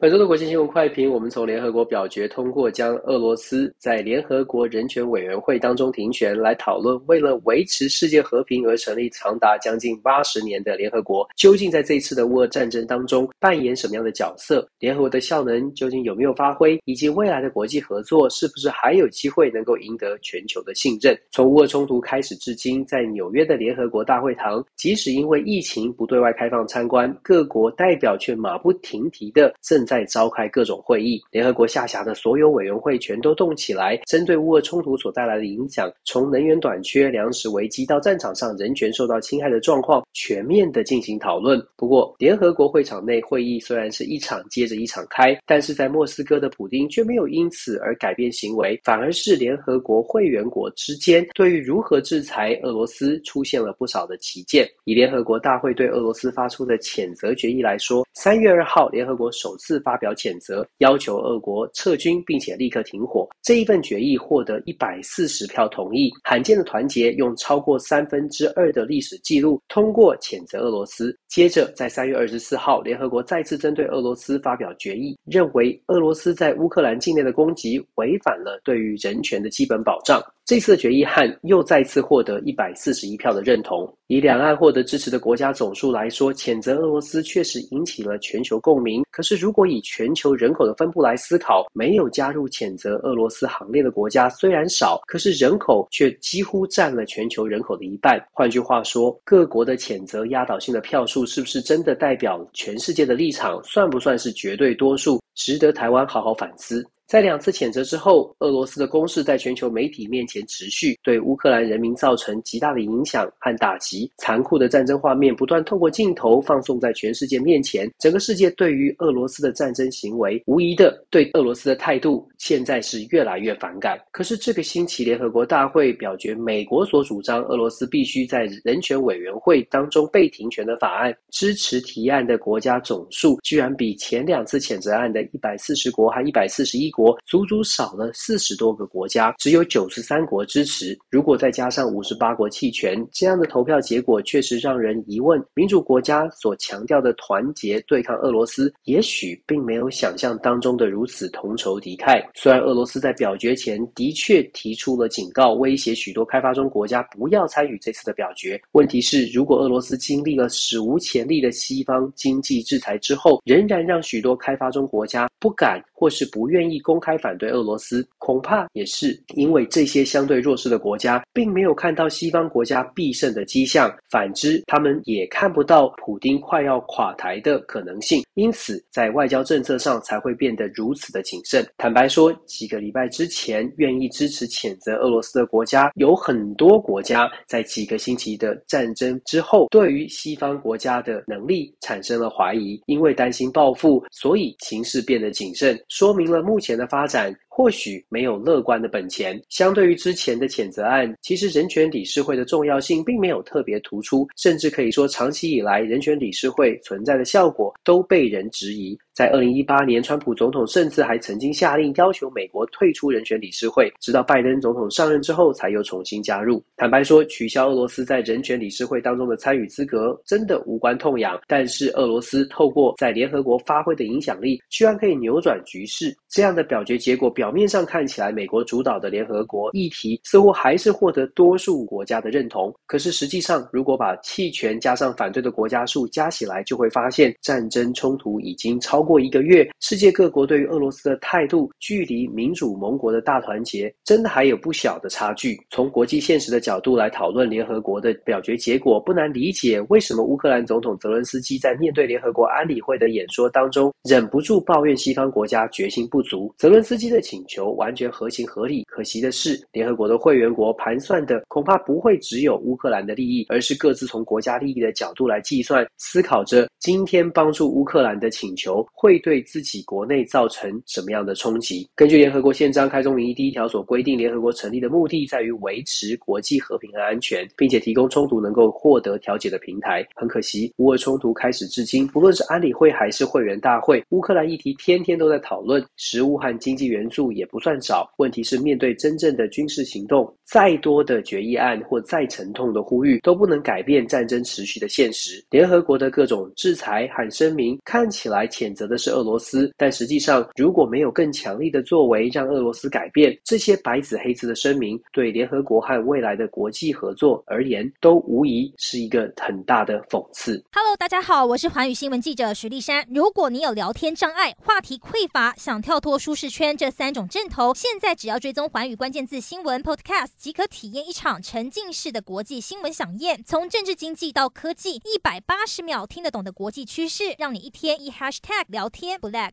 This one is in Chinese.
本周的国际新闻快评，我们从联合国表决通过将俄罗斯在联合国人权委员会当中停权来讨论，为了维持世界和平而成立长达将近八十年的联合国，究竟在这一次的乌俄战争当中扮演什么样的角色？联合国的效能究竟有没有发挥？以及未来的国际合作是不是还有机会能够赢得全球的信任？从乌俄冲突开始至今，在纽约的联合国大会堂，即使因为疫情不对外开放参观，各国代表却马不停蹄的正在召开各种会议，联合国下辖的所有委员会全都动起来，针对乌俄冲突所带来的影响，从能源短缺、粮食危机到战场上人权受到侵害的状况，全面的进行讨论。不过，联合国会场内会议虽然是一场接着一场开，但是在莫斯科的普丁却没有因此而改变行为，反而是联合国会员国之间对于如何制裁俄罗斯出现了不少的歧见。以联合国大会对俄罗斯发出的谴责决议来说，三月二号，联合国首次发表。谴责要求俄国撤军，并且立刻停火。这一份决议获得一百四十票同意，罕见的团结，用超过三分之二的历史记录通过谴责俄罗斯。接着，在三月二十四号，联合国再次针对俄罗斯发表决议，认为俄罗斯在乌克兰境内的攻击违反了对于人权的基本保障。这次的决议案又再次获得一百四十一票的认同。以两岸获得支持的国家总数来说，谴责俄罗斯确实引起了全球共鸣。可是，如果以全球人口的分布来思考，没有加入谴责俄罗斯行列的国家虽然少，可是人口却几乎占了全球人口的一半。换句话说，各国的谴责压倒性的票数是不是真的代表全世界的立场？算不算是绝对多数？值得台湾好好反思。在两次谴责之后，俄罗斯的攻势在全球媒体面前持续，对乌克兰人民造成极大的影响和打击。残酷的战争画面不断透过镜头放送在全世界面前，整个世界对于俄罗斯的战争行为，无疑的对俄罗斯的态度现在是越来越反感。可是这个星期联合国大会表决，美国所主张俄罗斯必须在人权委员会当中被停权的法案，支持提案的国家总数居然比前两次谴责案的一百四十国和一百四十一国。足足少了四十多个国家，只有九十三国支持。如果再加上五十八国弃权，这样的投票结果确实让人疑问：民主国家所强调的团结对抗俄罗斯，也许并没有想象当中的如此同仇敌忾。虽然俄罗斯在表决前的确提出了警告，威胁许多开发中国家不要参与这次的表决。问题是，如果俄罗斯经历了史无前例的西方经济制裁之后，仍然让许多开发中国家不敢或是不愿意。公开反对俄罗斯，恐怕也是因为这些相对弱势的国家并没有看到西方国家必胜的迹象，反之，他们也看不到普丁快要垮台的可能性，因此在外交政策上才会变得如此的谨慎。坦白说，几个礼拜之前愿意支持谴责俄罗斯的国家有很多国家，在几个星期的战争之后，对于西方国家的能力产生了怀疑，因为担心报复，所以形势变得谨慎，说明了目前的发展。或许没有乐观的本钱。相对于之前的谴责案，其实人权理事会的重要性并没有特别突出，甚至可以说，长期以来人权理事会存在的效果都被人质疑。在二零一八年，川普总统甚至还曾经下令要求美国退出人权理事会，直到拜登总统上任之后才又重新加入。坦白说，取消俄罗斯在人权理事会当中的参与资格真的无关痛痒，但是俄罗斯透过在联合国发挥的影响力，居然可以扭转局势。这样的表决结果，表表面上看起来美国主导的联合国议题似乎还是获得多数国家的认同，可是实际上，如果把弃权加上反对的国家数加起来，就会发现战争冲突已经超。过一个月，世界各国对于俄罗斯的态度，距离民主盟国的大团结，真的还有不小的差距。从国际现实的角度来讨论联合国的表决结果，不难理解为什么乌克兰总统泽伦斯基在面对联合国安理会的演说当中，忍不住抱怨西方国家决心不足。泽伦斯基的请求完全合情合理，可惜的是，联合国的会员国盘算的恐怕不会只有乌克兰的利益，而是各自从国家利益的角度来计算，思考着今天帮助乌克兰的请求。会对自己国内造成什么样的冲击？根据联合国宪章开宗明义第一条所规定，联合国成立的目的在于维持国际和平和安全，并且提供冲突能够获得调解的平台。很可惜，乌俄冲突开始至今，不论是安理会还是会员大会，乌克兰议题天天都在讨论，食物和经济援助也不算少。问题是，面对真正的军事行动，再多的决议案或再沉痛的呼吁，都不能改变战争持续的现实。联合国的各种制裁和声明看起来谴责的是俄罗斯，但实际上，如果没有更强力的作为让俄罗斯改变，这些白纸黑字的声明对联合国和未来的国际合作而言，都无疑是一个很大的讽刺。Hello，大家好，我是环宇新闻记者徐丽珊。如果你有聊天障碍、话题匮乏，想跳脱舒适圈这三种阵头，现在只要追踪环宇关键字新闻 Podcast，即可体验一场沉浸式的国际新闻飨宴。从政治经济到科技，一百八十秒听得懂的国际趋势，让你一天一 Hashtag 聊天不 lag。